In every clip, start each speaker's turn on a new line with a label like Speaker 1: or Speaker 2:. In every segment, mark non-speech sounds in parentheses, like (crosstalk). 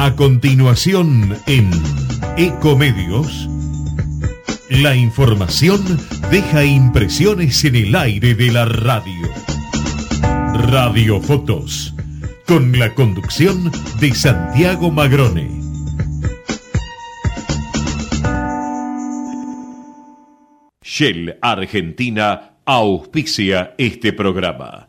Speaker 1: A continuación en Ecomedios, la información deja impresiones en el aire de la radio. Radio Fotos, con la conducción de Santiago Magrone. Shell Argentina auspicia este programa.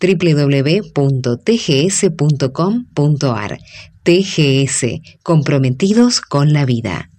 Speaker 2: www.tgs.com.ar. TGS, comprometidos con la vida.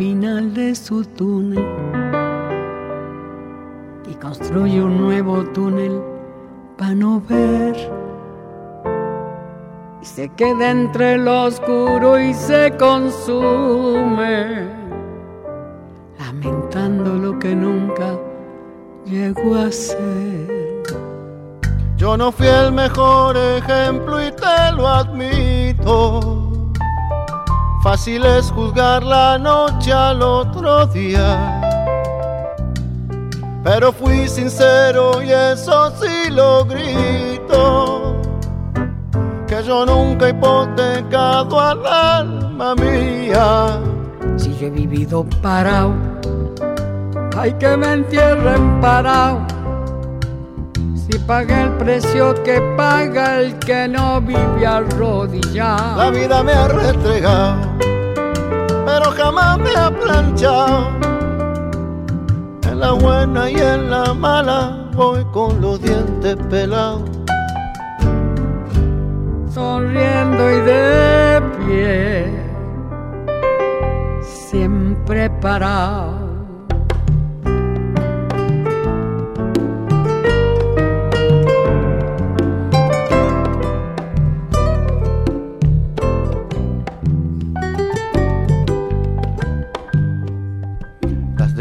Speaker 3: Final de su túnel y construye un nuevo túnel para no ver. Y se queda entre lo oscuro y se consume, lamentando lo que nunca llegó a ser.
Speaker 4: Yo no fui el mejor ejemplo y te lo admito Fácil es juzgar la noche al otro día. Pero fui sincero y eso sí lo grito. Que yo nunca he hipotecado al alma mía.
Speaker 3: Si yo he vivido parado, hay que me entierren parado. Pagué el precio que paga el que no vive arrodillado.
Speaker 4: La vida me ha restregado pero jamás me ha planchado. En la buena y en la mala voy con los dientes pelados.
Speaker 3: Sonriendo y de pie, siempre parado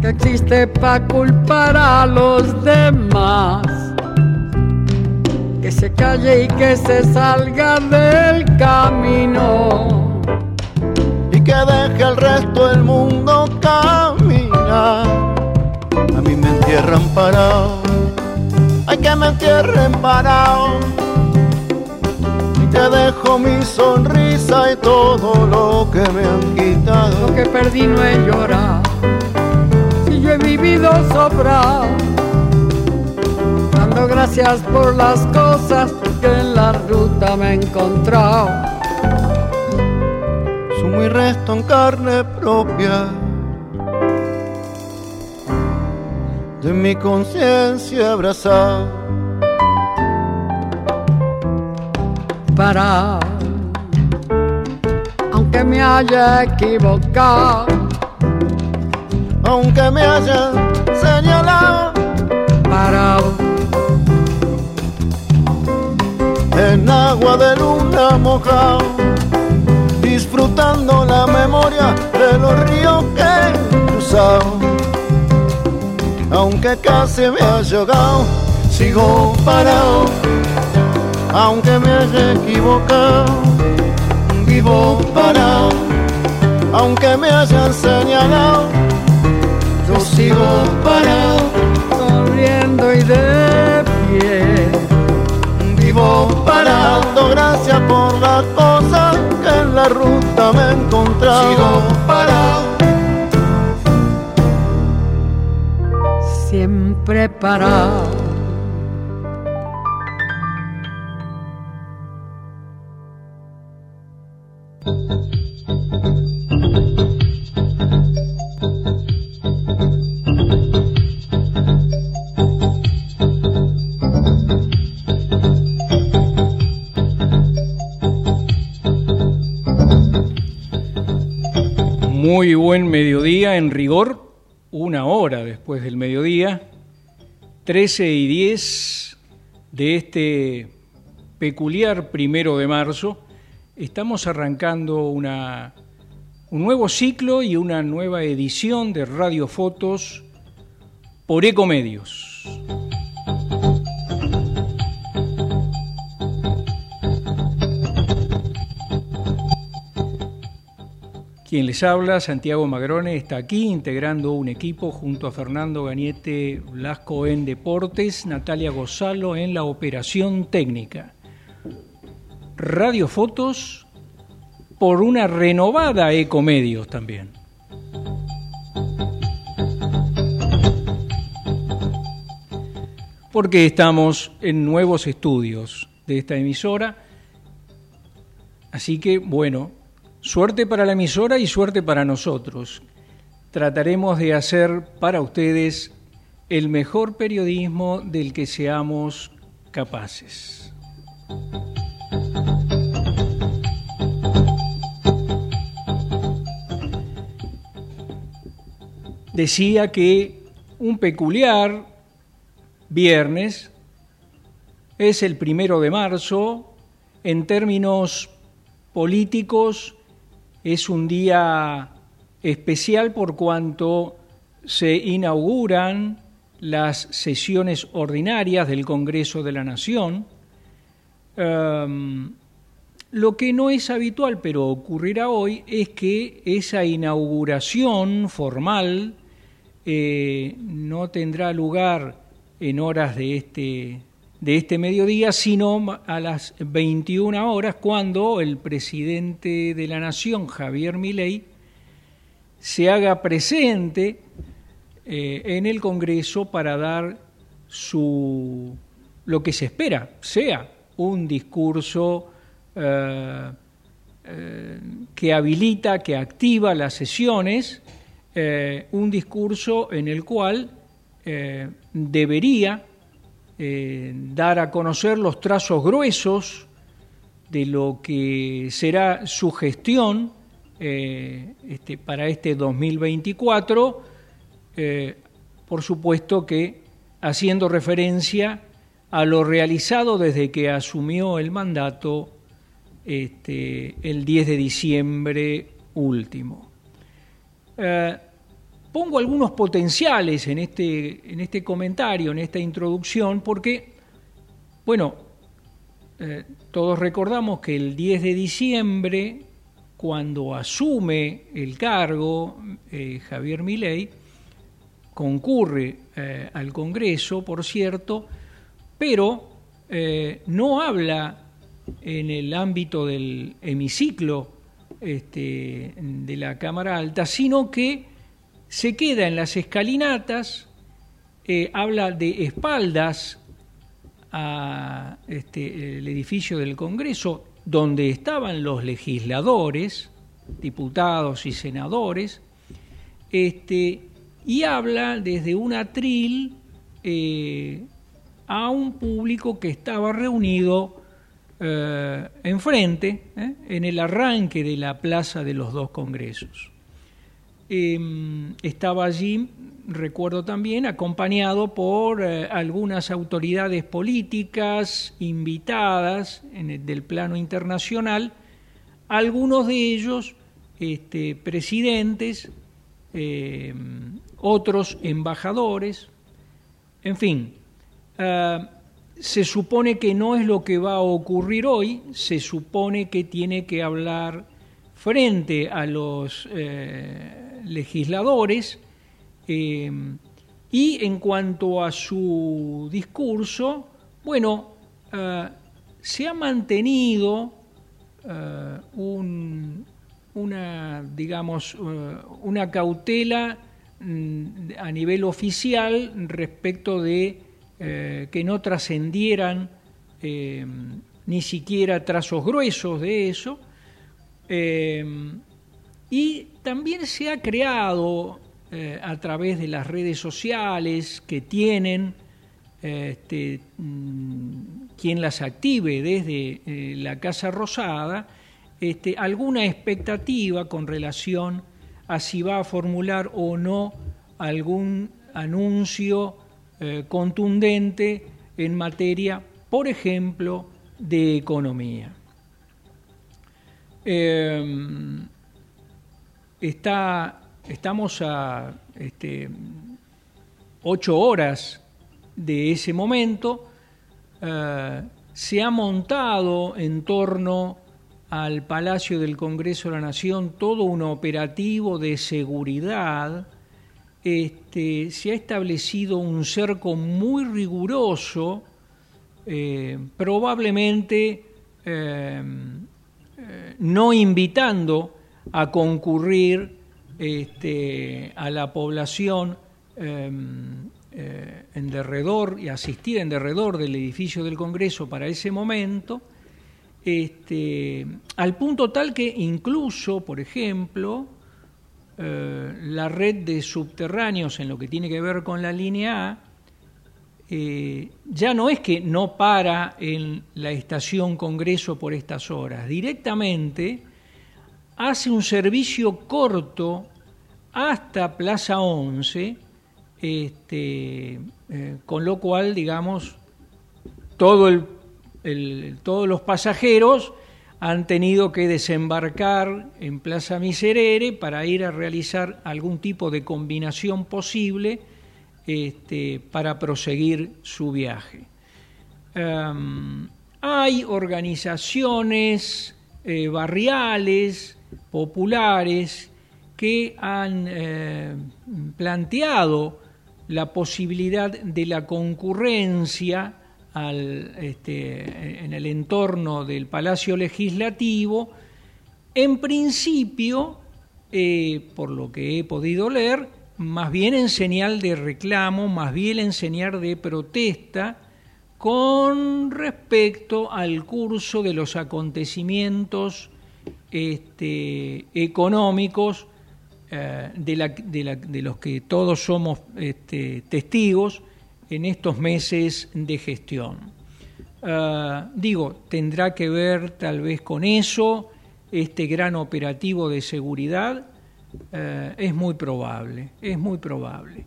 Speaker 3: que existe para culpar a los demás. Que se calle y que se salga del camino.
Speaker 4: Y que deje el resto del mundo caminar. A mí me entierran parado. Hay que me entierren parado. Y te dejo mi sonrisa y todo lo que me han quitado.
Speaker 3: Lo que perdí no he he vivido sobrado, dando gracias por las cosas que en la ruta me he encontrado.
Speaker 4: Sumo y resto en carne propia de mi conciencia abrazada.
Speaker 3: Para, aunque me haya equivocado
Speaker 4: aunque me hayan señalado.
Speaker 3: Parado
Speaker 4: en agua de luna mojado, disfrutando la memoria de los ríos que he cruzado. Aunque casi me haya ahogado, sigo parado, aunque me haya equivocado, vivo parado, aunque me hayan señalado, sigo parado,
Speaker 5: corriendo y de pie.
Speaker 4: Vivo parado, gracias por las cosas que en la ruta me he encontrado. Sigo parado
Speaker 5: preparado.
Speaker 6: Buen mediodía en rigor, una hora después del mediodía, 13 y 10 de este peculiar primero de marzo, estamos arrancando una, un nuevo ciclo y una nueva edición de Radio Fotos por Ecomedios. Quien les habla, Santiago Magrone, está aquí integrando un equipo junto a Fernando Gañete Blasco en Deportes, Natalia Gozalo en la operación técnica. Radio Fotos por una renovada Ecomedios también. Porque estamos en nuevos estudios de esta emisora. Así que, bueno, Suerte para la emisora y suerte para nosotros. Trataremos de hacer para ustedes el mejor periodismo del que seamos capaces. Decía que un peculiar viernes es el primero de marzo en términos políticos es un día especial por cuanto se inauguran las sesiones ordinarias del Congreso de la Nación. Em, lo que no es habitual, pero ocurrirá hoy, es que esa inauguración formal eh, no tendrá lugar en horas de este, de este mediodía, sino a las 21 horas, cuando el presidente de la Nación, Javier Milei, se haga presente eh, en el Congreso para dar su lo que se espera, sea un discurso eh, eh, que habilita, que activa las sesiones, un discurso en el cual debería eh, dar a conocer los trazos gruesos de lo que será su gestión eh, este, para este 2024, eh, por supuesto que haciendo referencia a lo realizado desde que asumió el mandato este, el 10 de diciembre último. Pongo algunos potenciales en este, en este comentario, en esta introducción, porque, bueno, eh, todos recordamos que el 10 de diciembre, cuando asume el cargo eh, Javier Milei, concurre eh, al Congreso, por cierto, pero no habla en el ámbito del hemiciclo este, de la Cámara Alta, sino que se queda en las escalinatas, eh, habla de espaldas a este, el edificio del Congreso, donde estaban los legisladores, diputados y senadores, este, y habla desde un atril eh, a un público que estaba reunido eh, enfrente, en el arranque de la plaza de los dos congresos. Em, estaba allí, recuerdo también, acompañado por eh, algunas autoridades políticas invitadas del plano internacional, algunos de ellos este, presidentes, em, otros embajadores, en fin, se supone que no es lo que va a ocurrir hoy, se supone que tiene que hablar frente a los eh, legisladores eh, y en cuanto a su discurso, bueno, eh, se ha mantenido una, digamos, una cautela mm, a nivel oficial respecto de eh, que no trascendieran eh, ni siquiera trazos gruesos de eso. Eh, y también se ha creado a través de las redes sociales que tienen este, mm, quien las active desde la Casa Rosada, este, alguna expectativa con relación a si va a formular o no algún anuncio eh, contundente en materia, por ejemplo, de economía. Eh, está, estamos a este, ocho horas de ese momento. Eh, se ha montado en torno al Palacio del Congreso de la Nación todo un operativo de seguridad este, se ha establecido un cerco muy riguroso, eh, probablemente eh, no invitando a concurrir este, a la población en derredor y asistir en derredor del edificio del Congreso para ese momento, este, al punto tal que incluso, por ejemplo, eh, la red de subterráneos en lo que tiene que ver con la línea A, eh, ya no es que no para en la estación Congreso por estas horas, directamente hace un servicio corto hasta Plaza 11, este, eh, con lo cual, digamos, todos los pasajeros han tenido que desembarcar en Plaza Miserere para ir a realizar algún tipo de combinación posible este, para proseguir su viaje. Hay organizaciones eh, barriales, populares, que han eh, planteado la posibilidad de la concurrencia este, en el entorno del Palacio Legislativo, en principio, eh, por lo que he podido leer, más bien en señal de reclamo, más bien en señal de protesta con respecto al curso de los acontecimientos este, económicos eh, de, los que todos somos este, testigos en estos meses de gestión. Ah, digo, tendrá que ver tal vez con eso, este gran operativo de seguridad, eh, es muy probable, es muy probable.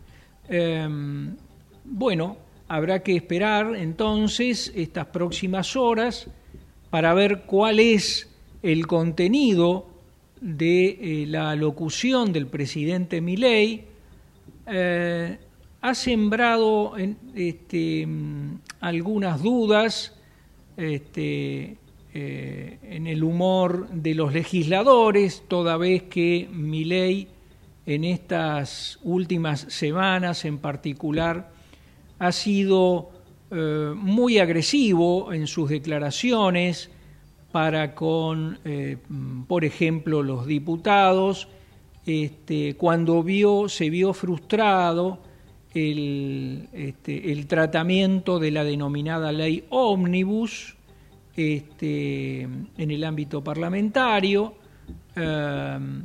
Speaker 6: Bueno, habrá que esperar entonces estas próximas horas para ver cuál es el contenido de eh, la locución del presidente Milei. Eh, ha sembrado este, algunas dudas este, eh, en el humor de los legisladores, toda vez que mi ley en estas últimas semanas en particular ha sido muy agresivo en sus declaraciones para con, eh, por ejemplo, los diputados, este, cuando vio, se vio frustrado el, este, el tratamiento de la denominada ley ómnibus este, en el ámbito parlamentario, em,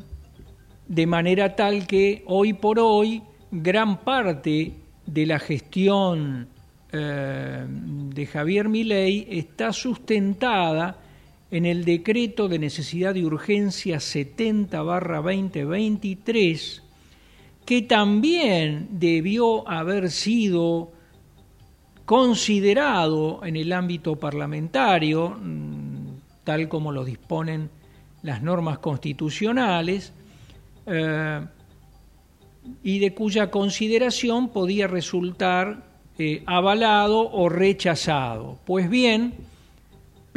Speaker 6: de manera tal que hoy por hoy gran parte de la gestión em, de Javier Milei está sustentada en el decreto de necesidad de urgencia 70 2023 que también debió haber sido considerado en el ámbito parlamentario, mm, tal como lo disponen las normas constitucionales, eh, y de cuya consideración podía resultar eh, avalado o rechazado. Pues bien,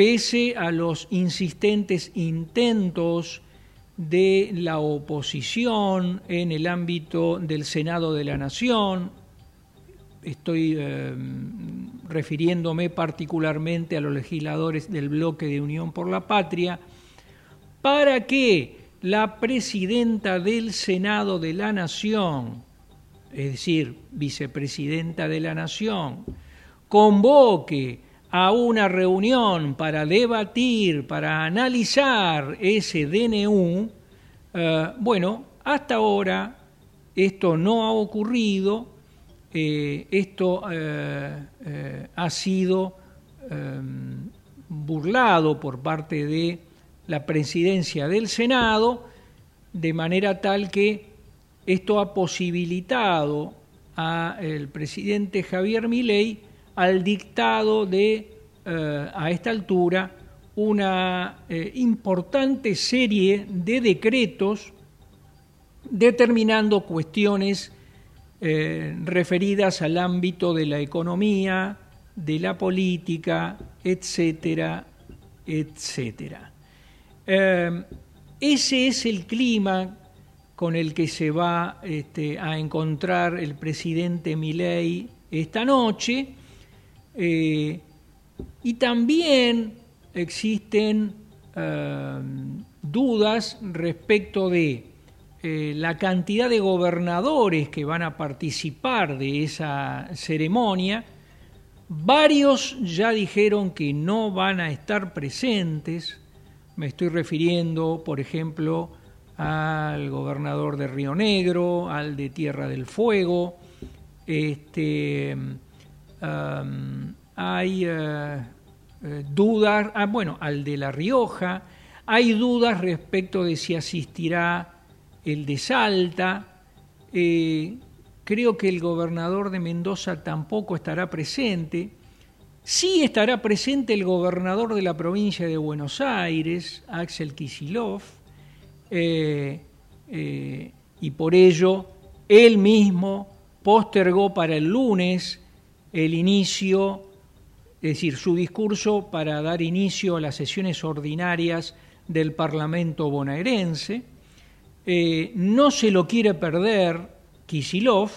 Speaker 6: pese a los insistentes intentos de la oposición en el ámbito del Senado de la Nación, estoy eh, refiriéndome particularmente a los legisladores del bloque de Unión por la Patria, para que la presidenta del Senado de la Nación, es decir, vicepresidenta de la Nación, convoque a una reunión para debatir, para analizar ese DNU, eh, bueno, hasta ahora esto no ha ocurrido, eh, esto eh, ha sido burlado por parte de la presidencia del Senado, de manera tal que esto ha posibilitado al presidente Javier Milei al dictado de, eh, a esta altura, una eh, importante serie de decretos determinando cuestiones eh, referidas al ámbito de la economía, de la política, etcétera, etcétera. Ese es el clima con el que se va este, a encontrar el presidente Milei esta noche. Eh, y también existen em, dudas respecto de eh, la cantidad de gobernadores que van a participar de esa ceremonia. Varios ya dijeron que no van a estar presentes, me estoy refiriendo, por ejemplo, al gobernador de Río Negro, al de Tierra del Fuego. Este, hay eh, eh, dudas, ah, bueno, al de La Rioja. Hay dudas respecto de si asistirá el de Salta. Eh, creo que el gobernador de Mendoza tampoco estará presente. Sí estará presente el gobernador de la provincia de Buenos Aires, Axel Kisilov, y por ello él mismo postergó para el lunes el inicio, es decir, su discurso para dar inicio a las sesiones ordinarias del Parlamento bonaerense. Eh, no se lo quiere perder Kisilov,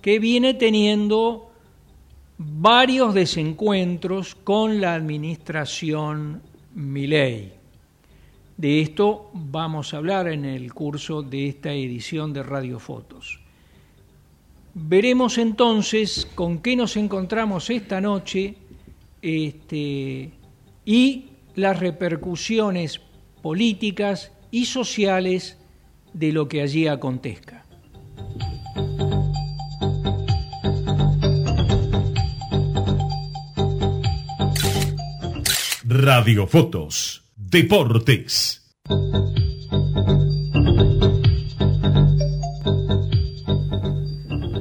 Speaker 6: que viene teniendo varios desencuentros con la administración Milei. De esto vamos a hablar en el curso de esta edición de Radiofotos. Veremos entonces con qué nos encontramos esta noche este, y las repercusiones políticas y sociales de lo que allí acontezca.
Speaker 7: Radiofotos, Deportes.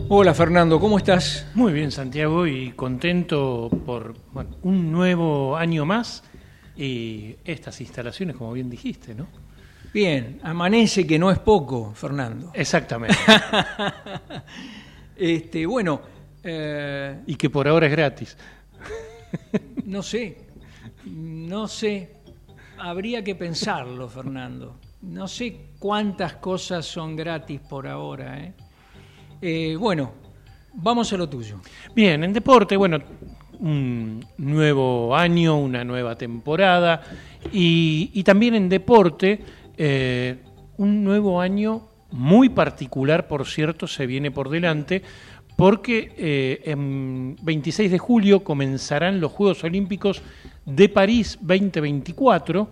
Speaker 6: Hola Fernando, ¿cómo estás?
Speaker 8: Muy bien Santiago y contento por un nuevo año más y estas instalaciones, como bien dijiste, ¿no?
Speaker 6: Bien, amanece que no es poco, Fernando.
Speaker 8: Exactamente. (laughs)
Speaker 6: este, bueno.
Speaker 8: Eh, y que por ahora es gratis. (laughs)
Speaker 6: no sé, no sé, habría que pensarlo, Fernando. No sé cuántas cosas son gratis por ahora. ¿eh? Eh, bueno, vamos a lo tuyo.
Speaker 8: Bien, en deporte, bueno, un nuevo año, una nueva temporada y, también en deporte, eh, un nuevo año muy particular, por cierto, se viene por delante porque eh, en 26 de julio comenzarán los Juegos Olímpicos de París 2024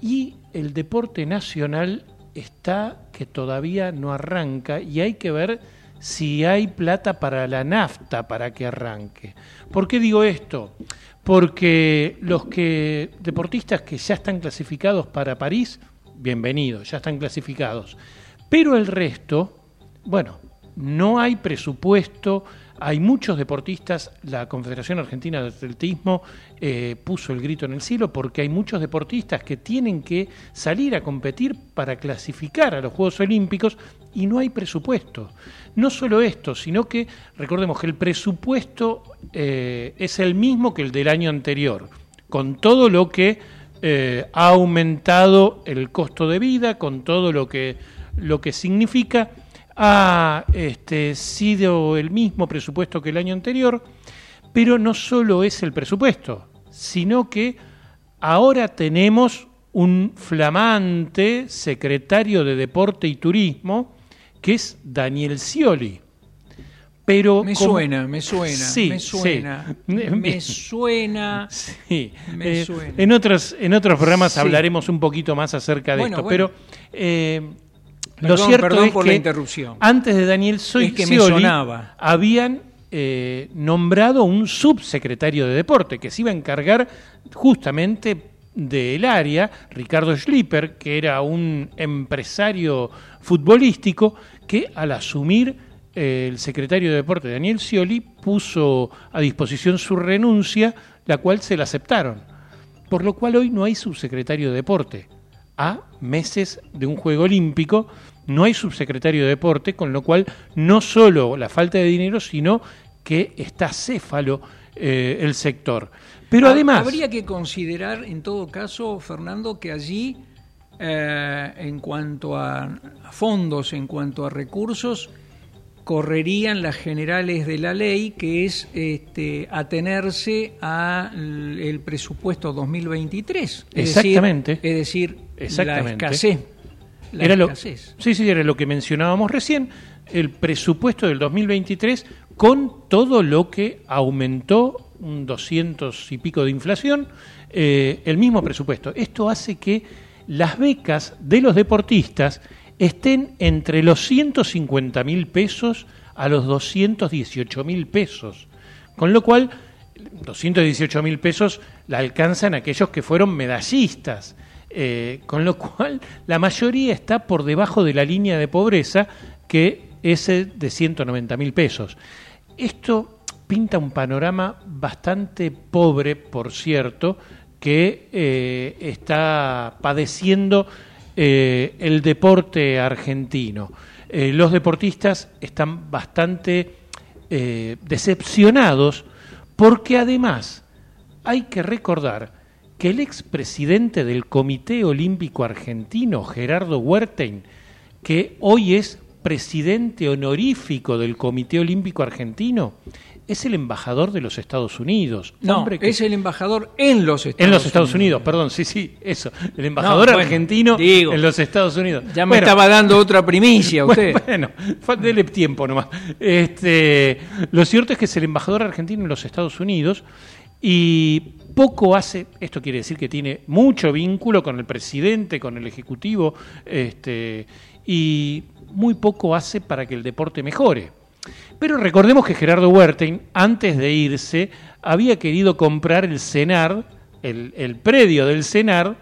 Speaker 8: y el deporte nacional está que todavía no arranca y hay que ver si hay plata para la nafta para que arranque. ¿Por qué digo esto? Porque los que deportistas que ya están clasificados para París, bienvenidos, ya están clasificados. Pero el resto, bueno, no hay presupuesto, hay muchos deportistas, la Confederación Argentina de Atletismo eh, puso el grito en el cielo porque hay muchos deportistas que tienen que salir a competir para clasificar a los Juegos Olímpicos y no hay presupuesto. No solo esto, sino que recordemos que el presupuesto eh, es el mismo que el del año anterior, con todo lo que eh, ha aumentado el costo de vida, con todo lo que, lo que significa ha este, sido el mismo presupuesto que el año anterior, pero no solo es el presupuesto, sino que ahora tenemos un flamante secretario de Deporte y Turismo, que es Daniel Scioli. Pero
Speaker 6: me suena, me suena, me suena, me suena,
Speaker 8: sí. me (laughs) eh, suena. En otros, en otros programas hablaremos un poquito más acerca de esto, pero eh, lo cierto es que
Speaker 6: interrupción.
Speaker 8: antes de Daniel Soy
Speaker 6: que me sonaba.
Speaker 8: habían eh, nombrado un subsecretario de deporte que se iba a encargar justamente del área, Ricardo Schlipper, que era un empresario futbolístico que al asumir eh, el secretario de deporte Daniel Scioli puso a disposición su renuncia, la cual se la aceptaron. Por lo cual hoy no hay subsecretario de deporte a meses de un Juego Olímpico, no hay subsecretario de deporte, con lo cual no solo la falta de dinero, sino que está céfalo eh, el sector. Pero además...
Speaker 6: Habría que considerar, en todo caso, Fernando, que allí, eh, en cuanto a fondos, en cuanto a recursos, correrían las generales de la ley, que es este, atenerse al presupuesto 2023.
Speaker 8: Exactamente.
Speaker 6: es decir, Exactamente. la escasez.
Speaker 8: era Lo, sí, sí, era lo que mencionábamos recién, el presupuesto del 2023 con todo lo que aumentó un 200 y pico de inflación, eh, el mismo presupuesto. Esto hace que las becas de los deportistas estén entre los 150 mil pesos a los 218 mil pesos. Con lo cual, 218 mil pesos la alcanzan aquellos que fueron medallistas. Eh, con lo cual, la mayoría está por debajo de la línea de pobreza, que es de 190 mil pesos. Esto pinta un panorama bastante pobre, por cierto, que eh, está padeciendo eh, el deporte argentino. Eh, los deportistas están bastante eh, decepcionados porque además hay que recordar que el expresidente del Comité Olímpico Argentino, Gerardo Huertein, que hoy es presidente honorífico del Comité Olímpico Argentino, es el embajador de los Estados Unidos.
Speaker 6: No, es el embajador en los Estados Unidos.
Speaker 8: En los Estados Unidos, perdón, sí, sí, eso. El embajador argentino en los Estados Unidos.
Speaker 6: Ya me estaba dando otra primicia usted.
Speaker 8: Bueno, dele tiempo nomás. Este, lo cierto es que es el embajador argentino en los Estados Unidos y poco hace, esto quiere decir que tiene mucho vínculo con el presidente, con el ejecutivo, este, y muy poco hace para que el deporte mejore. Pero recordemos que Gerardo Huertein, antes de irse, había querido comprar el CENAR, el, predio del CENAR,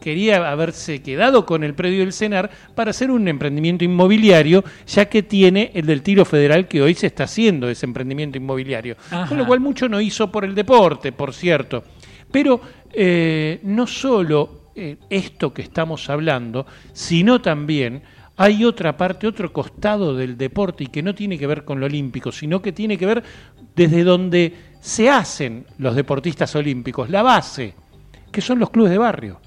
Speaker 8: quería haberse quedado con el predio del CENAR para hacer un emprendimiento inmobiliario, ya que tiene el del tiro federal que hoy se está haciendo ese emprendimiento inmobiliario. Con lo cual mucho no hizo por el deporte, por cierto. Pero eh, no solo eh, esto que estamos hablando, sino también hay otra parte, otro costado del deporte y que no tiene que ver con lo olímpico, sino que tiene que ver desde donde se hacen los deportistas olímpicos, la base, que son los clubes de barrio.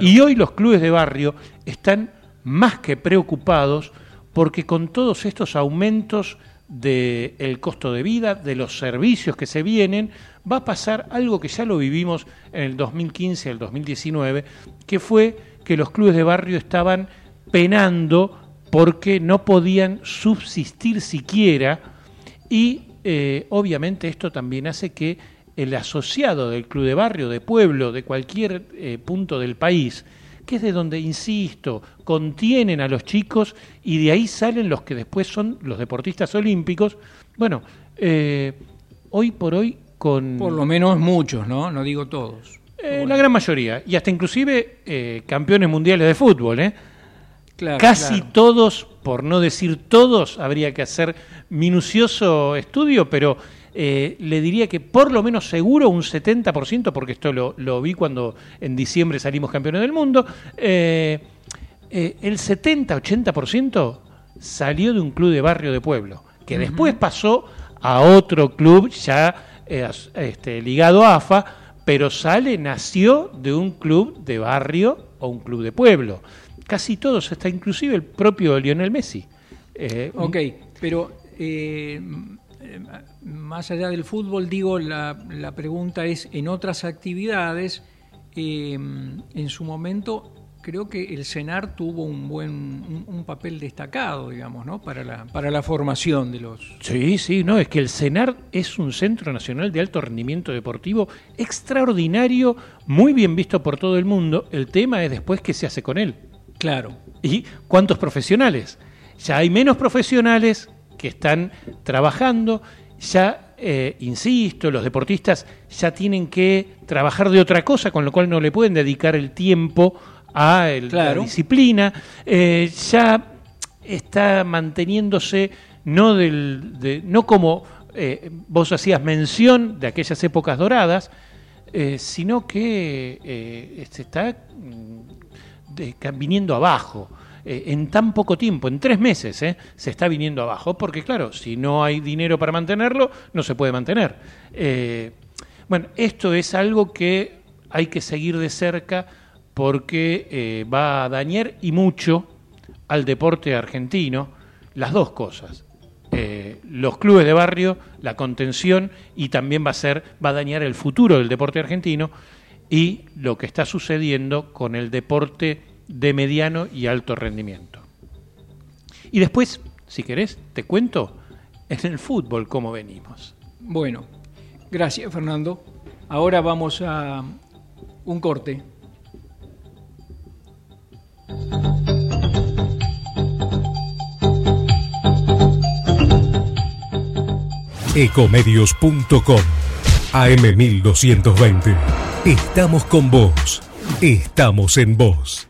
Speaker 8: Y hoy los clubes de barrio están más que preocupados porque con todos estos aumentos del costo de vida, de los servicios que se vienen, va a pasar algo que ya lo vivimos en el 2015 el 2019, que fue que los clubes de barrio estaban penando porque no podían subsistir siquiera y eh, obviamente esto también hace que el asociado del club de barrio, de pueblo, de cualquier eh, punto del país, que es de donde, insisto, contienen a los chicos y de ahí salen los que después son los deportistas olímpicos, bueno, eh, hoy por hoy con...
Speaker 6: Por lo menos muchos, ¿no? No digo todos.
Speaker 8: La gran mayoría, y hasta inclusive campeones mundiales de fútbol, ¿eh? Casi todos, por no decir todos, habría que hacer minucioso estudio, pero eh, le diría que por lo menos seguro un 70%, porque esto lo, vi cuando en diciembre salimos campeones del mundo, eh, eh, el 70-80% salió de un club de barrio de pueblo, que después pasó a otro club ya este, ligado a AFA, pero sale, nació de un club de barrio o un club de pueblo. Casi todos, hasta inclusive el propio Lionel Messi.
Speaker 6: ok, pero más allá del fútbol, digo, la, la pregunta es, en otras actividades, em, en su momento creo que el CENAR tuvo un buen un, papel destacado, digamos, ¿no? Para la, para la formación de los...
Speaker 8: Sí, sí, no, es que el CENAR es un Centro Nacional de Alto Rendimiento Deportivo extraordinario, muy bien visto por todo el mundo. El tema es después qué se hace con él.
Speaker 6: Claro.
Speaker 8: ¿Y cuántos profesionales? Ya hay menos profesionales que están trabajando ya, eh, insisto, los deportistas ya tienen que trabajar de otra cosa, con lo cual no le pueden dedicar el tiempo a la disciplina. Eh, ya está manteniéndose no, del, no como eh, vos hacías mención de aquellas épocas doradas, sino que se está mm, viniendo abajo. Eh, en tan poco tiempo, en tres meses, eh, se está viniendo abajo, porque claro, si no hay dinero para mantenerlo, no se puede mantener. Eh, bueno, esto es algo que hay que seguir de cerca porque va a dañar y mucho al deporte argentino las dos cosas. los clubes de barrio, la contención y también va a ser, va a dañar el futuro del deporte argentino y lo que está sucediendo con el deporte de mediano y alto rendimiento. Y después, si querés, te cuento en el fútbol cómo venimos.
Speaker 6: Bueno, gracias Fernando. Ahora vamos a un corte.
Speaker 7: Ecomedios.com AM1220. Estamos con vos. Estamos en vos.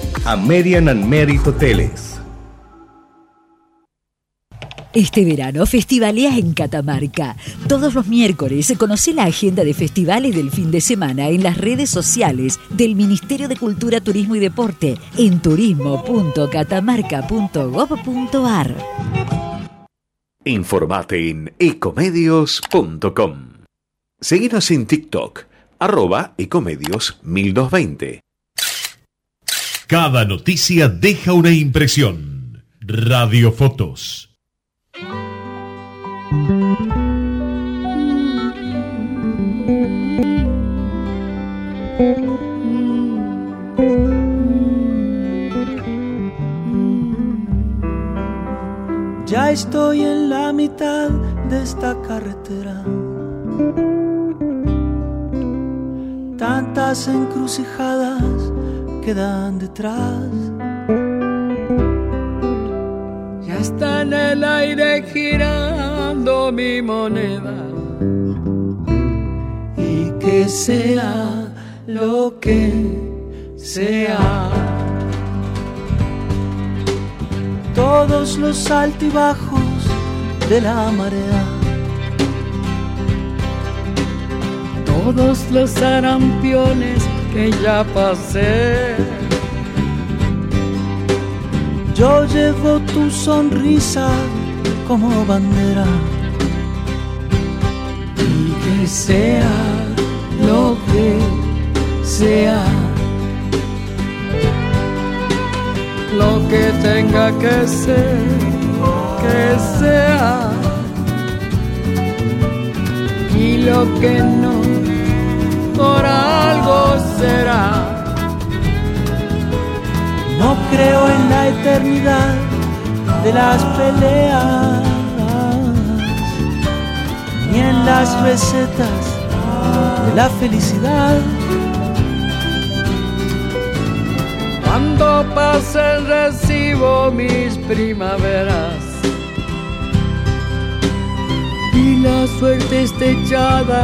Speaker 9: American and Merit Hoteles.
Speaker 10: Este verano festivalea en Catamarca. Todos los miércoles conoce la agenda de festivales del fin de semana en las redes sociales del Ministerio de Cultura, Turismo y Deporte en turismo.catamarca.gov.ar.
Speaker 1: Informate en ecomedios.com. Seguinos en TikTok, arroba ecomedios 1220.
Speaker 7: Cada noticia deja una impresión. Radiofotos.
Speaker 3: Ya estoy en la mitad de esta carretera. Tantas encrucijadas quedan detrás. Ya está en el aire girando mi moneda. Y que sea lo que sea. Todos los altibajos de la marea. Todos los arampiones que ya pasé. Yo llevo tu sonrisa como bandera. Y que sea lo que sea, lo que tenga que ser, que sea. Y lo que no por algo será.
Speaker 11: creo en la eternidad de las peleas, ni en las recetas de la felicidad.
Speaker 3: Cuando pasen recibo mis primaveras y la suerte esté echada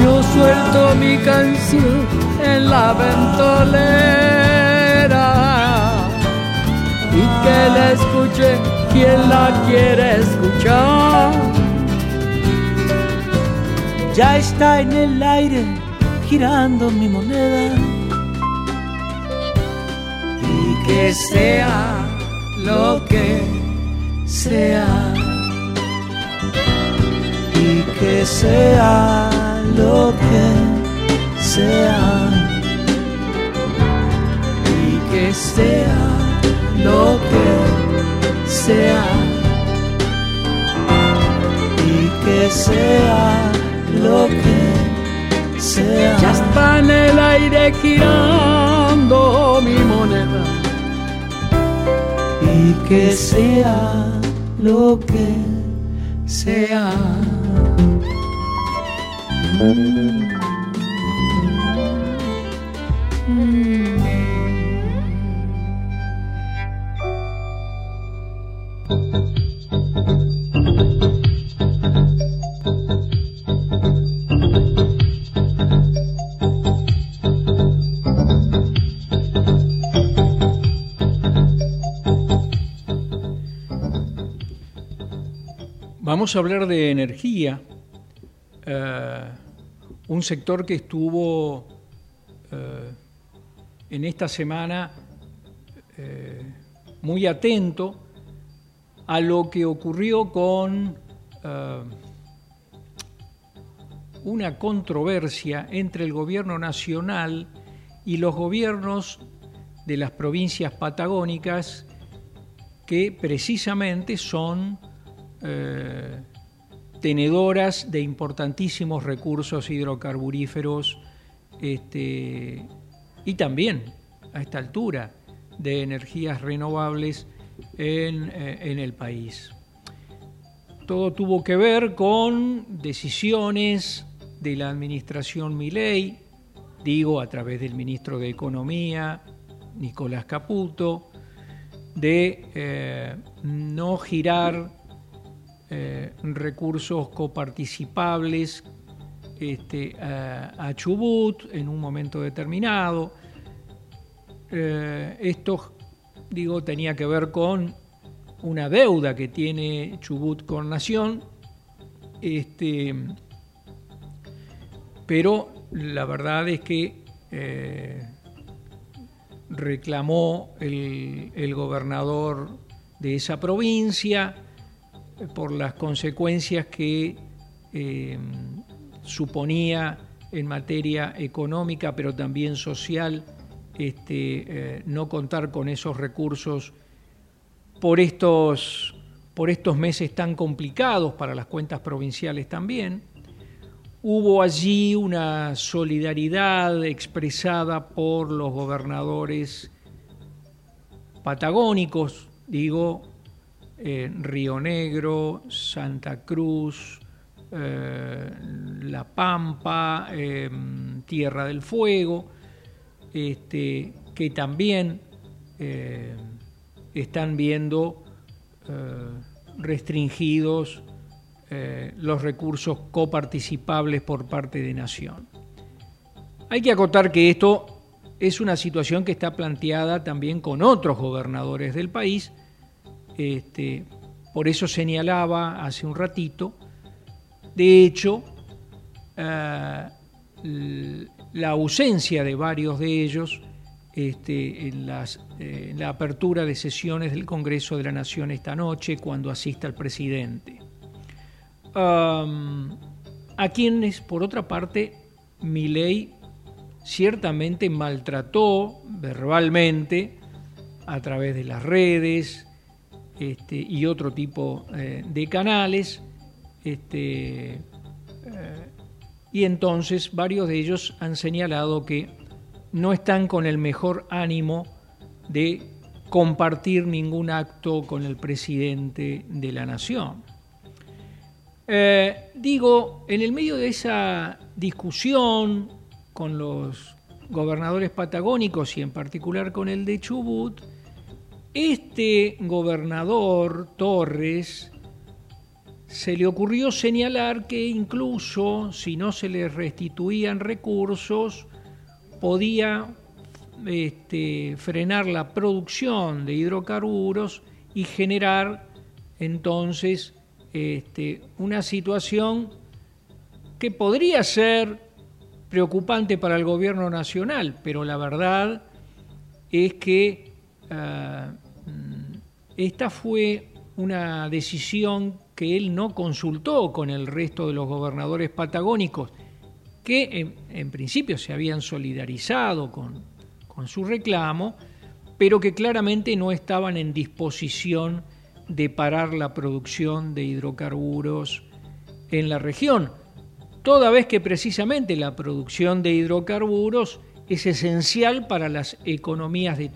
Speaker 3: Yo suelto mi canción en la ventolera y que la escuche quien la quiere escuchar.
Speaker 11: Ya está en el aire girando mi moneda.
Speaker 3: Y que sea lo que sea.
Speaker 11: Y que sea lo que sea.
Speaker 3: Y que sea lo que sea.
Speaker 11: Y que sea lo que sea.
Speaker 3: Ya está en el aire girando mi moneda.
Speaker 11: Y que sea lo que sea.
Speaker 6: Vamos a hablar de energía, eh, un sector que estuvo eh, en esta semana eh, muy atento a lo que ocurrió con una controversia entre el gobierno nacional y los gobiernos de las provincias patagónicas que precisamente son eh, tenedoras de importantísimos recursos hidrocarburíferos este, y también a esta altura de energías renovables en, eh, en el país. Todo tuvo que ver con decisiones de la administración Milei, digo a través del ministro de Economía, Nicolás Caputo, de eh, no girar eh, recursos coparticipables este, a, Chubut en un momento determinado. Eh, esto, digo, tenía que ver con una deuda que tiene Chubut con Nación, este, pero la verdad es que eh, reclamó el, gobernador de esa provincia por las consecuencias que eh, suponía en materia económica, pero también social, este, eh, no contar con esos recursos por estos, por estos meses tan complicados para las cuentas provinciales también. Hubo allí una solidaridad expresada por los gobernadores patagónicos, digo, eh, Río Negro, Santa Cruz, eh, La Pampa, em, Tierra del Fuego, este, que también eh, están viendo restringidos los recursos coparticipables por parte de Nación. Hay que acotar que esto es una situación que está planteada también con otros gobernadores del país, este, por eso señalaba hace un ratito, de hecho, eh, la ausencia de varios de ellos este, eh, en la apertura de sesiones del Congreso de la Nación esta noche cuando asista el presidente. a quienes, por otra parte, Milei ciertamente maltrató verbalmente a través de las redes este, y otro tipo eh, de canales. Este, eh, y entonces varios de ellos han señalado que no están con el mejor ánimo de compartir ningún acto con el presidente de la nación. Eh, digo, en el medio de esa discusión con los gobernadores patagónicos y en particular con el de Chubut, este gobernador Torres se le ocurrió señalar que incluso si no se le restituían recursos, podía este, frenar la producción de hidrocarburos y generar entonces este, una situación que podría ser preocupante para el gobierno nacional, pero la verdad es que ah, esta fue una decisión que él no consultó con el resto de los gobernadores patagónicos, que en, principio se habían solidarizado con, con su reclamo, pero que claramente no estaban en disposición de parar la producción de hidrocarburos en la región, toda vez que precisamente la producción de hidrocarburos es esencial para las economías de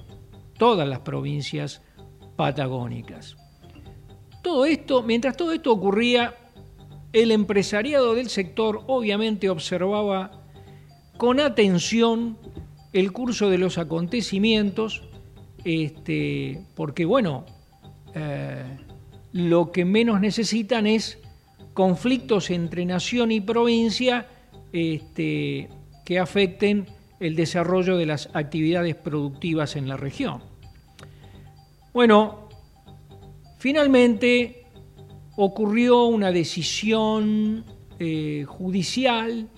Speaker 6: todas las provincias patagónicas. Todo esto, mientras todo esto ocurría, el empresariado del sector obviamente observaba con atención el curso de los acontecimientos, este, porque bueno, eh, lo que menos necesitan es conflictos entre nación y provincia este, que afecten el desarrollo de las actividades productivas en la región. Bueno, finalmente ocurrió una decisión eh, judicial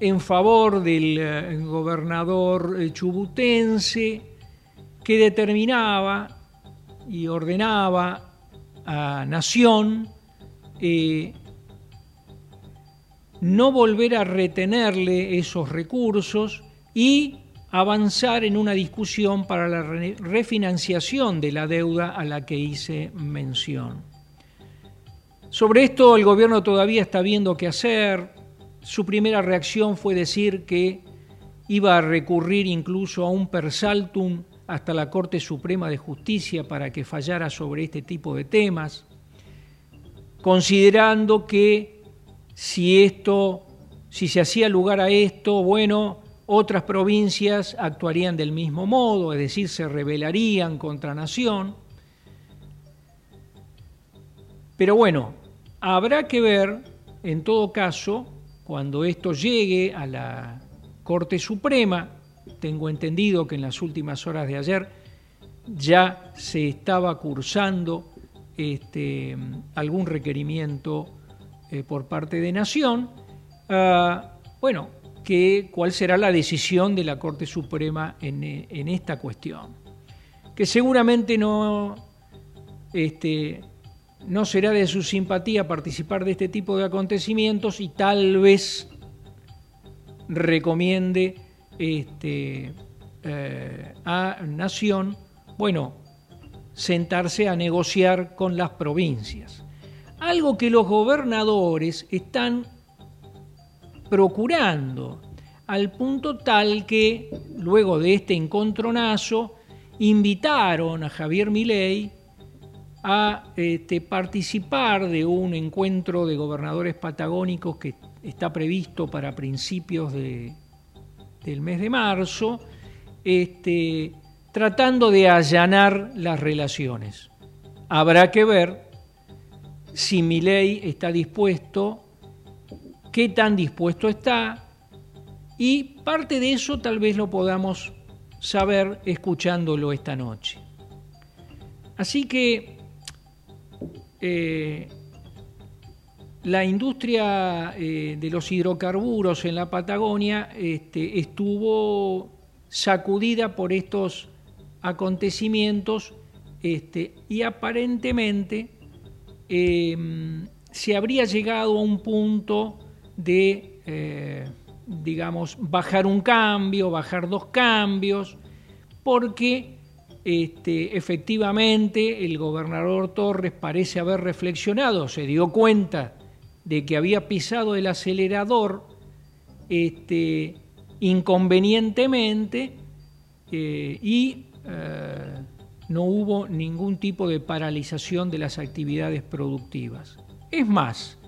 Speaker 6: en favor del eh, gobernador eh, chubutense que determinaba y ordenaba a Nación no volver a retenerle esos recursos y avanzar en una discusión para la refinanciación de la deuda a la que hice mención. Sobre esto el gobierno todavía está viendo qué hacer. Su primera reacción fue decir que iba a recurrir incluso a un persaltum hasta la Corte Suprema de Justicia para que fallara sobre este tipo de temas, considerando que si esto, si se hacía lugar a esto, bueno, otras provincias actuarían del mismo modo, es decir, se rebelarían contra Nación. Pero bueno, habrá que ver, en todo caso, cuando esto llegue a la Corte Suprema, tengo entendido que en las últimas horas de ayer ya se estaba cursando este, algún requerimiento eh, por parte de Nación. Ah, bueno, que, cuál será la decisión de la Corte Suprema en, en esta cuestión, que seguramente no, este, no será de su simpatía participar de este tipo de acontecimientos y tal vez recomiende este, eh, a Nación, bueno, sentarse a negociar con las provincias. Algo que los gobernadores están procurando, al punto tal que luego de este encontronazo invitaron a Javier Milei a este, participar de un encuentro de gobernadores patagónicos que está previsto para principios de, del mes de marzo, este, tratando de allanar las relaciones. Habrá que ver si Milei está dispuesto qué tan dispuesto está y parte de eso tal vez lo podamos saber escuchándolo esta noche. Así que eh, la industria eh, de los hidrocarburos en la Patagonia este, estuvo sacudida por estos acontecimientos este, y aparentemente em, se habría llegado a un punto de, eh, digamos, bajar un cambio, bajar dos cambios, porque este, efectivamente el gobernador Torres parece haber reflexionado, se dio cuenta de que había pisado el acelerador este, inconvenientemente eh, y eh, no hubo ningún tipo de paralización de las actividades productivas. Es más,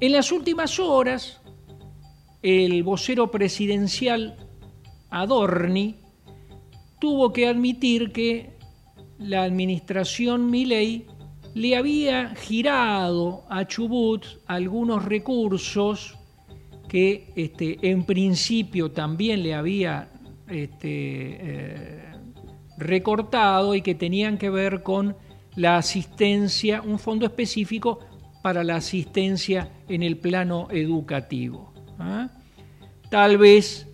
Speaker 6: en las últimas horas, el vocero presidencial Adorni tuvo que admitir que la administración Milei le había girado a Chubut algunos recursos que este, en principio también le había este, eh, recortado y que tenían que ver con la asistencia, un fondo específico para la asistencia en el plano educativo. ¿ah? Tal vez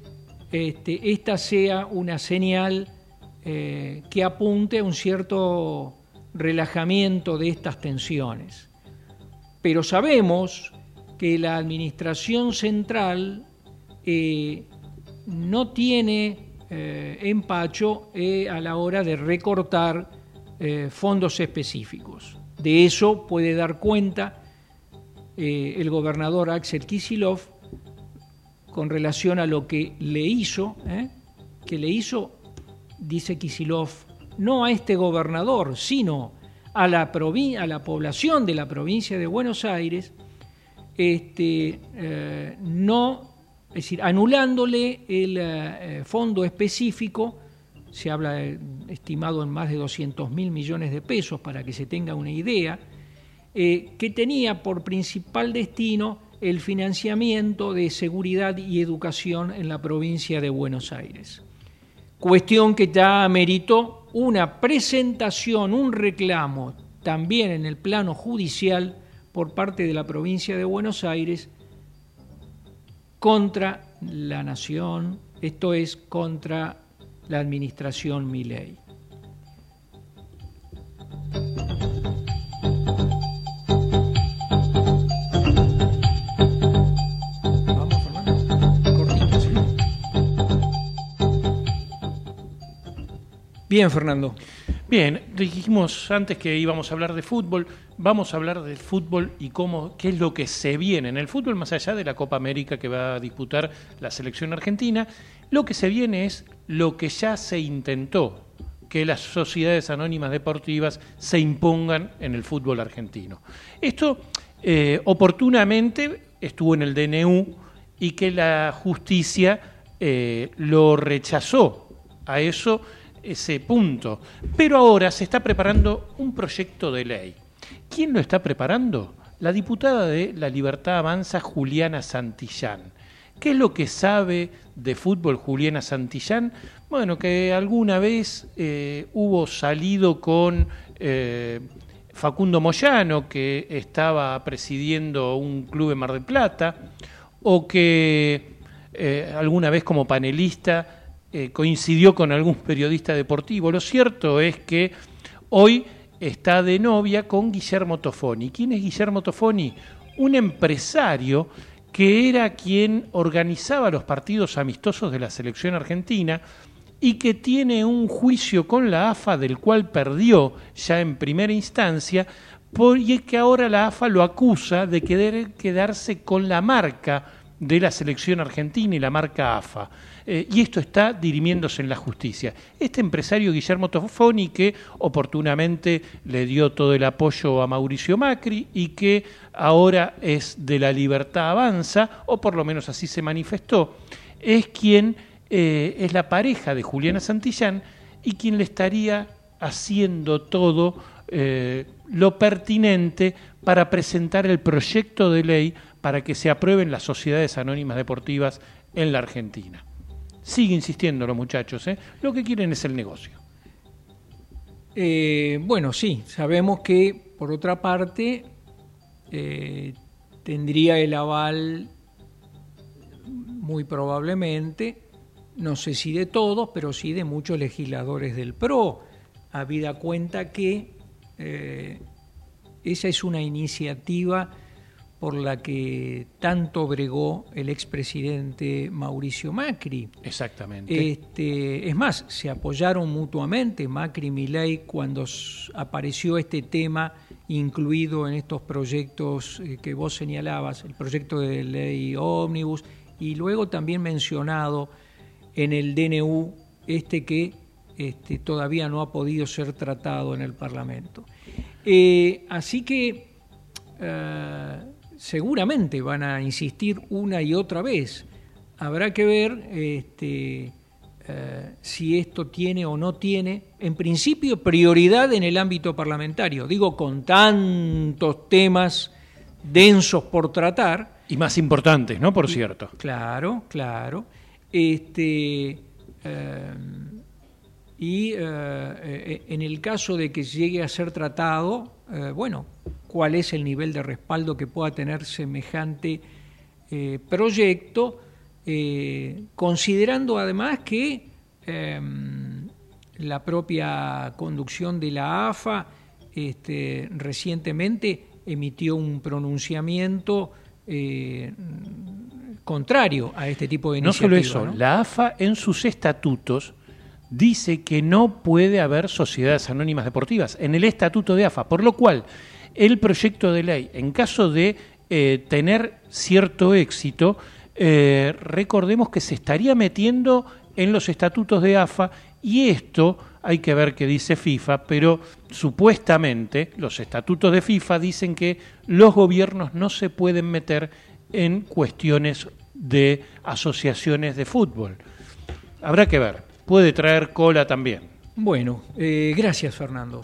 Speaker 6: este, esta sea una señal eh, que apunte a un cierto relajamiento de estas tensiones. Pero sabemos que la Administración Central eh, no tiene eh, empacho eh, a la hora de recortar fondos específicos. De eso puede dar cuenta el gobernador Axel Kisilov con relación a lo que le hizo, que le hizo, dice Kisilov, no a este gobernador, sino a la, a la población de la provincia de Buenos Aires, este, eh, no, es decir, anulándole el eh, fondo específico, se habla estimado en más de 200 mil millones de pesos para que se tenga una idea, eh, que tenía por principal destino el financiamiento de seguridad y educación en la provincia de Buenos Aires. Cuestión que ya ameritó una presentación, un reclamo también en el plano judicial por parte de la provincia de Buenos Aires contra la nación, esto es contra la administración Milei. Bien, Fernando.
Speaker 8: Bien, dijimos antes que íbamos a hablar de fútbol, vamos a hablar del fútbol y cómo, qué es lo que se viene en el fútbol, más allá de la Copa América que va a disputar la selección argentina. Lo que se viene es lo que ya se intentó, que las sociedades anónimas deportivas se impongan en el fútbol argentino. Esto eh, oportunamente estuvo en el DNU y que la justicia eh, lo rechazó a eso ese punto. Pero ahora se está preparando un proyecto de ley. ¿Quién lo está preparando? La diputada de La Libertad Avanza, Juliana Santillán. ¿Qué es lo que sabe de fútbol Juliana Santillán? Bueno, que alguna vez eh, hubo salido con eh, Facundo Moyano, que estaba presidiendo un club en Mar del Plata, o que eh, alguna vez como panelista eh, coincidió con algún periodista deportivo. Lo cierto es que hoy está de novia con Guillermo Tofoni. ¿Quién es Guillermo Tofoni? Un empresario que era quien organizaba los partidos amistosos de la selección argentina y que tiene un juicio con la AFA del cual perdió ya en primera instancia, y es que ahora la AFA lo acusa de querer quedarse con la marca de la selección argentina y la marca AFA. Eh, y esto está dirimiéndose en la justicia. Este empresario Guillermo Tofoni, que oportunamente le dio todo el apoyo a Mauricio Macri y que ahora es de la libertad avanza, o por lo menos así se manifestó, es quien eh, es la pareja de Juliana Santillán y quien le estaría haciendo todo eh, lo pertinente para presentar el proyecto de ley para que se aprueben las sociedades anónimas deportivas en la Argentina. Sigue insistiendo los muchachos, ¿eh? lo que quieren es el negocio.
Speaker 6: Eh, bueno, sí, sabemos que por otra parte eh, tendría el aval muy probablemente, no sé si de todos, pero sí de muchos legisladores del PRO, habida cuenta que eh, esa es una iniciativa por la que tanto bregó el expresidente Mauricio Macri.
Speaker 8: Exactamente.
Speaker 6: Este, es más, se apoyaron mutuamente Macri y Milei cuando apareció este tema incluido en estos proyectos eh, que vos señalabas, el proyecto de ley ómnibus y luego también mencionado en el DNU este que este, todavía no ha podido ser tratado en el Parlamento. Eh, así que eh, seguramente van a insistir una y otra vez. Habrá que ver este, eh, si esto tiene o no tiene, en principio, prioridad en el ámbito parlamentario. Digo, con tantos temas densos por tratar.
Speaker 8: Y más importantes, ¿no? Por cierto.
Speaker 6: Claro, claro. Este, y eh, eh, en el caso de que llegue a ser tratado, eh, bueno, cuál es el nivel de respaldo que pueda tener semejante proyecto, considerando además que em, la propia conducción de la AFA este, recientemente emitió un pronunciamiento contrario a este tipo de iniciativas.
Speaker 8: No solo eso, la AFA en sus estatutos dice que no puede haber sociedades anónimas deportivas en el estatuto de AFA, por lo cual el proyecto de ley, en caso de eh, tener cierto éxito, eh, recordemos que se estaría metiendo en los estatutos de AFA y esto hay que ver qué dice FIFA, pero supuestamente los estatutos de FIFA dicen que los gobiernos no se pueden meter en cuestiones de asociaciones de fútbol. Habrá que ver puede traer cola también.
Speaker 6: Bueno, eh, gracias Fernando.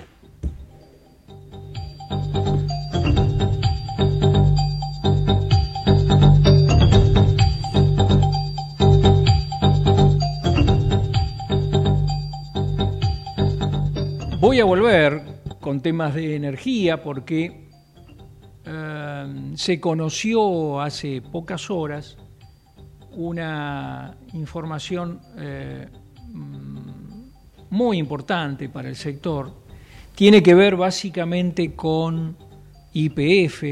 Speaker 6: Voy a volver con temas de energía porque eh, se conoció hace pocas horas una información eh, Mm, muy importante para el sector tiene que ver básicamente con IPF,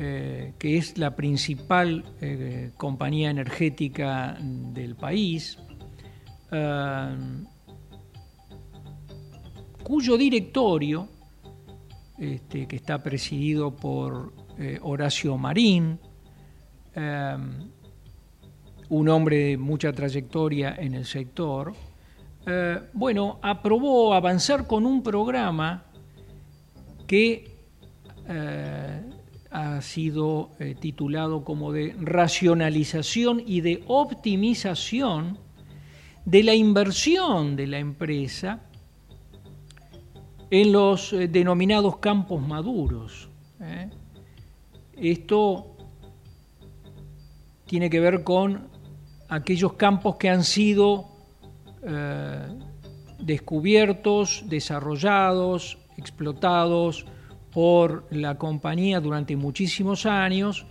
Speaker 6: eh, que es la principal eh, compañía energética del país, eh, cuyo directorio, este, que está presidido por Horacio Marín, un hombre de mucha trayectoria en el sector, eh, bueno, aprobó avanzar con un programa que eh, ha sido eh, titulado como de racionalización y de optimización de la inversión de la empresa en los denominados campos maduros. Esto tiene que ver con aquellos campos que han sido eh, descubiertos, desarrollados, explotados por la compañía durante muchísimos años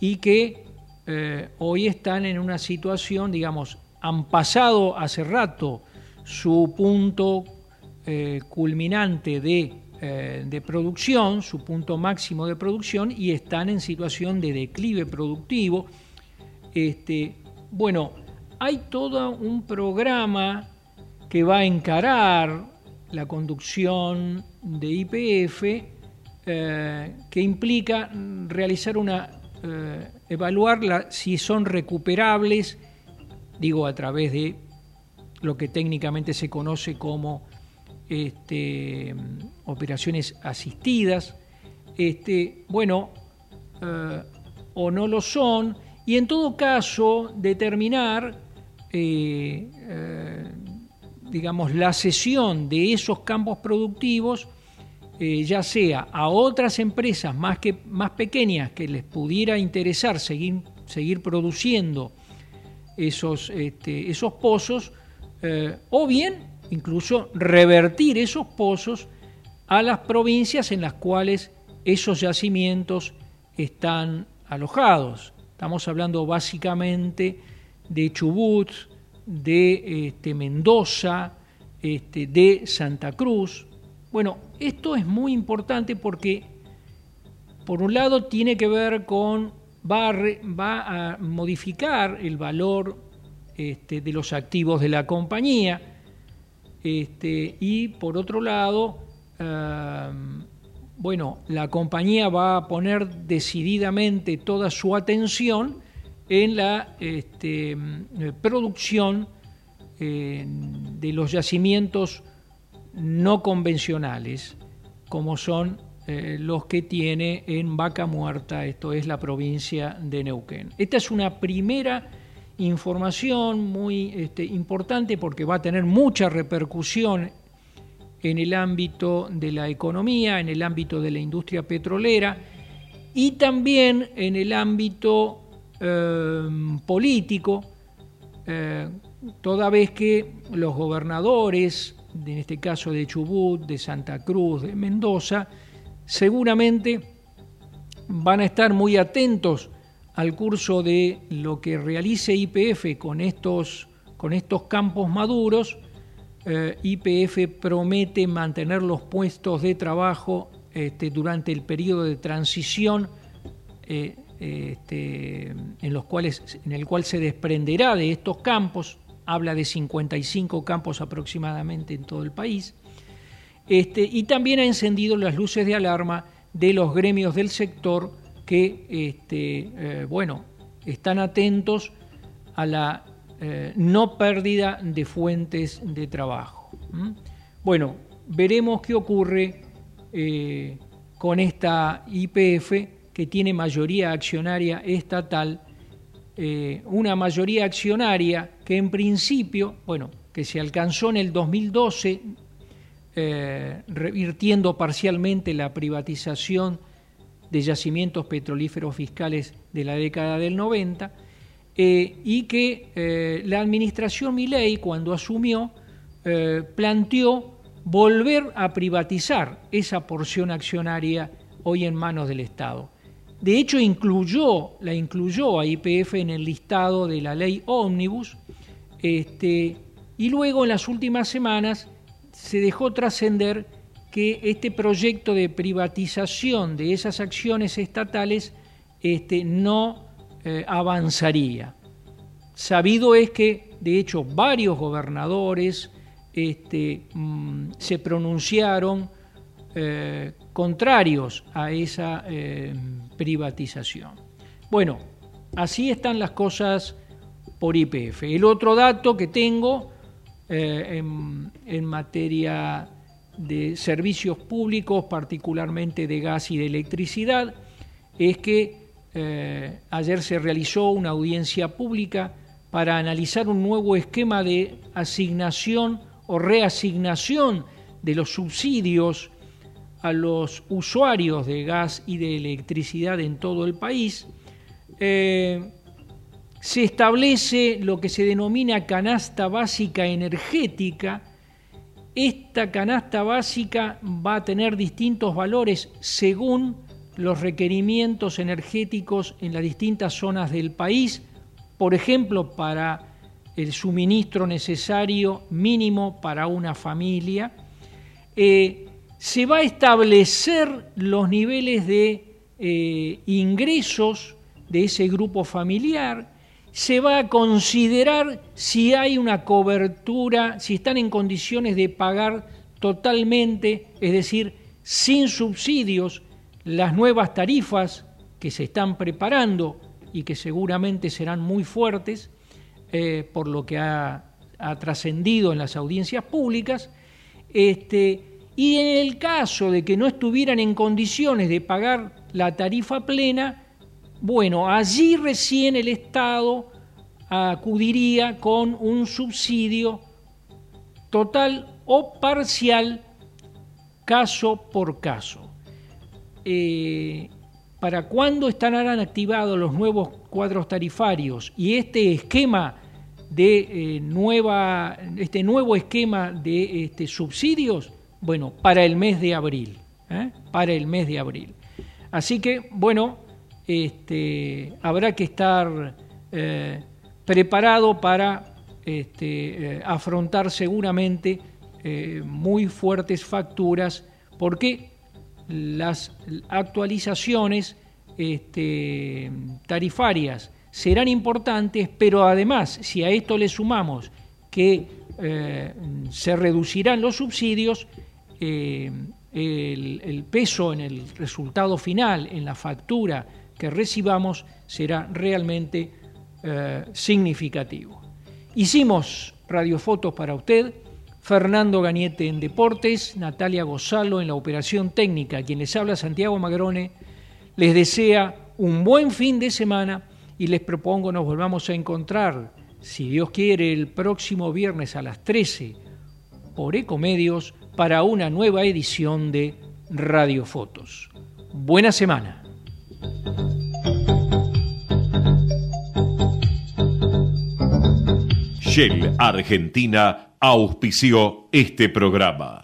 Speaker 6: y que eh, hoy están en una situación, digamos, han pasado hace rato su punto eh, culminante de, de, producción, su punto máximo de producción, y están en situación de declive productivo. Este, bueno, hay todo un programa que va a encarar la conducción de IPF eh, que implica realizar una eh, evaluar si son recuperables, digo a través de lo que técnicamente se conoce como este, operaciones asistidas, este, bueno, eh, o no lo son, y en todo caso determinar, eh, eh, digamos, la cesión de esos campos productivos, eh, ya sea a otras empresas más, que, más pequeñas que les pudiera interesar seguir, seguir produciendo esos, este, esos pozos, o bien incluso revertir esos pozos a las provincias en las cuales esos yacimientos están alojados. Estamos hablando básicamente de Chubut, de este, Mendoza, este, de Santa Cruz. Bueno, esto es muy importante porque, por un lado, tiene que ver con, va a, va a modificar el valor este, de los activos de la compañía, este, y por otro lado, bueno, la compañía va a poner decididamente toda su atención en la este, producción eh, de los yacimientos no convencionales, como son eh, los que tiene en Vaca Muerta, esto es la provincia de Neuquén. Esta es una primera información muy este, importante porque va a tener mucha repercusión en el ámbito de la economía, en el ámbito de la industria petrolera y también en el ámbito eh, político, eh, toda vez que los gobernadores, en este caso de Chubut, de Santa Cruz, de Mendoza, seguramente van a estar muy atentos al curso de lo que realice IPF con estos, con estos campos maduros. Eh, IPF promete mantener los puestos de trabajo este, durante el periodo de transición este, en, los cuales, en el cual se desprenderá de estos campos, habla de 55 campos aproximadamente en todo el país, este, y también ha encendido las luces de alarma de los gremios del sector que, este, eh, bueno, están atentos a la eh, no pérdida de fuentes de trabajo. Bueno, veremos qué ocurre eh, con esta IPF que tiene mayoría accionaria estatal, una mayoría accionaria que en principio, bueno, que se alcanzó en el 2012, revirtiendo parcialmente la privatización de yacimientos petrolíferos fiscales de la década del 90, eh, y que eh, la administración Milei, cuando asumió, eh, planteó volver a privatizar esa porción accionaria hoy en manos del Estado. De hecho, incluyó, la incluyó a IPF en el listado de la ley Omnibus, este, y luego en las últimas semanas se dejó trascender que este proyecto de privatización de esas acciones estatales este, no eh, avanzaría. Sabido es que, de hecho, varios gobernadores este, mm, se pronunciaron eh, contrarios a esa eh, privatización. Bueno, así están las cosas por IPF. El otro dato que tengo en, en materia de servicios públicos, particularmente de gas y de electricidad, es que eh, ayer se realizó una audiencia pública para analizar un nuevo esquema de asignación o reasignación de los subsidios a los usuarios de gas y de electricidad en todo el país. Eh, se establece lo que se denomina canasta básica energética, esta canasta básica va a tener distintos valores según los requerimientos energéticos en las distintas zonas del país, por ejemplo, para el suministro necesario mínimo para una familia. Eh, se va a establecer los niveles de eh, ingresos de ese grupo familiar, se va a considerar si hay una cobertura, si están en condiciones de pagar totalmente, es decir, sin subsidios, las nuevas tarifas que se están preparando y que seguramente serán muy fuertes, eh, por lo que ha, trascendido en las audiencias públicas, este, y en el caso de que no estuvieran en condiciones de pagar la tarifa plena, bueno, allí recién el Estado acudiría con un subsidio total o parcial caso por caso. Eh, ¿Para cuándo estarán activados los nuevos cuadros tarifarios y este esquema de eh, nueva, este nuevo esquema de este, subsidios? Bueno, para el mes de abril, ¿eh? para el mes de abril. Así que, bueno, este, habrá que estar eh, preparado para este, eh, afrontar seguramente muy fuertes facturas porque las actualizaciones este, tarifarias serán importantes, pero además, si a esto le sumamos que se reducirán los subsidios, el, peso en el resultado final, en la factura que recibamos, será realmente eh, significativo. Hicimos radiofotos para usted, Fernando Gañete en Deportes, Natalia Gozalo en la operación técnica, quien les habla Santiago Magrone, les desea un buen fin de semana y les propongo nos volvamos a encontrar, si Dios quiere, el próximo viernes a las 13 por Ecomedios para una nueva edición de Radio Fotos. Buena semana.
Speaker 1: Shell Argentina auspició este programa.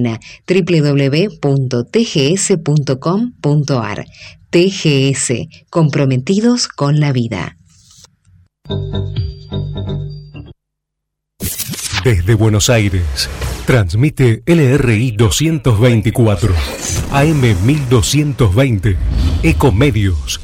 Speaker 2: página www.tgs.com.ar. TGS, comprometidos con la vida.
Speaker 7: Desde Buenos Aires, transmite LRI 224, AM 1220, Ecomedios